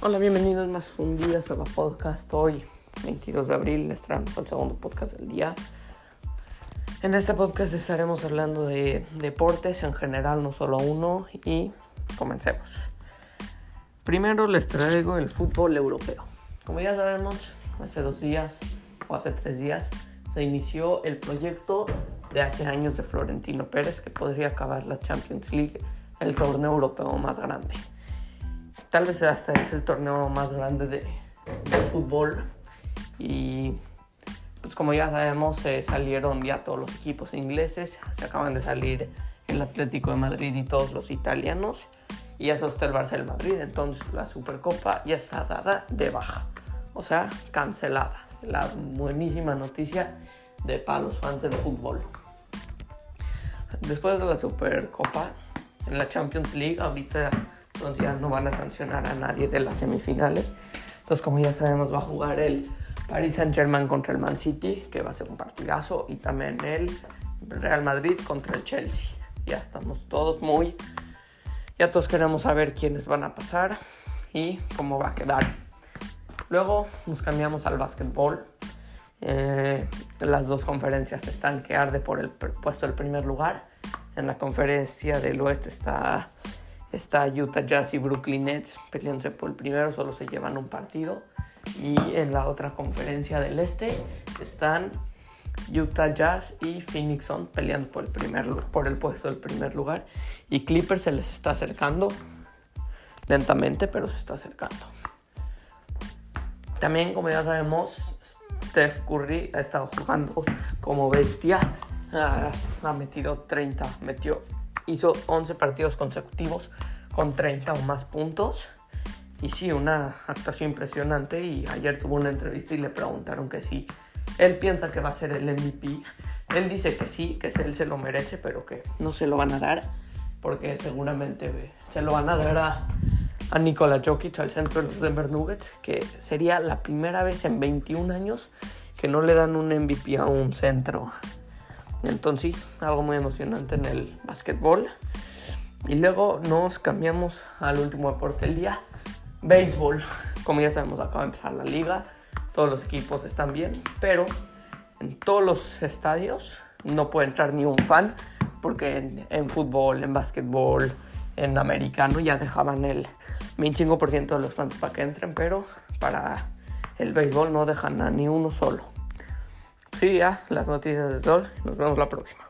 Hola, bienvenidos más un día a la podcast. Hoy, 22 de abril, les traemos el segundo podcast del día. En este podcast estaremos hablando de deportes en general, no solo uno, y comencemos. Primero les traigo el fútbol europeo. Como ya sabemos, hace dos días o hace tres días se inició el proyecto de hace años de Florentino Pérez que podría acabar la Champions League, el torneo europeo más grande. Tal vez hasta es el torneo más grande de, fútbol y pues como ya sabemos se salieron ya todos los equipos ingleses, se acaban de salir el Atlético de Madrid y todos los italianos y ya solo está el Barça del Madrid, entonces la Supercopa ya está dada de baja, o sea, cancelada. La buenísima noticia de para los fans del fútbol. Después de la Supercopa, en la Champions League, ahorita entonces ya no van a sancionar a nadie de las semifinales. Entonces, como ya sabemos, va a jugar el Paris Saint Germain contra el Man City, que va a ser un partidazo, y también el Real Madrid contra el Chelsea. Ya estamos todos muy... Ya todos queremos saber quiénes van a pasar y cómo va a quedar. Luego nos cambiamos al básquetbol. Eh, las dos conferencias están que arde por el puesto del primer lugar. En la conferencia del oeste está Está Utah Jazz y Brooklyn Nets peleándose por el primero, solo se llevan un partido. Y en la otra conferencia del este están Utah Jazz y Phoenix Sun peleando por el, primer, por el puesto del primer lugar. Y Clippers se les está acercando lentamente, pero se está acercando. También, como ya sabemos, Steph Curry ha estado jugando como bestia. Ha, ha metido 30, metió hizo 11 partidos consecutivos con 30 o más puntos. Y sí, una actuación impresionante. Y ayer tuvo una entrevista y le preguntaron que sí, él piensa que va a ser el MVP. Él dice que sí, que él se lo merece, pero que no se lo van a dar. Porque seguramente se lo van a dar a, a Nikola Jokic, al centro de los Denver Nuggets, que sería la primera vez en 21 años que no le dan un MVP a un centro entonces algo muy emocionante en el básquetbol. Y luego nos cambiamos al último deporte del día, béisbol. Como ya sabemos, acaba de empezar la liga. Todos los equipos están bien, pero en todos los estadios no puede entrar ni un fan, porque en, fútbol, en básquetbol, en americano ya dejaban el 25% de los fans para que entren, pero para el béisbol no dejan a ni uno solo. Sí, ya, las noticias de Sol. Nos vemos la próxima.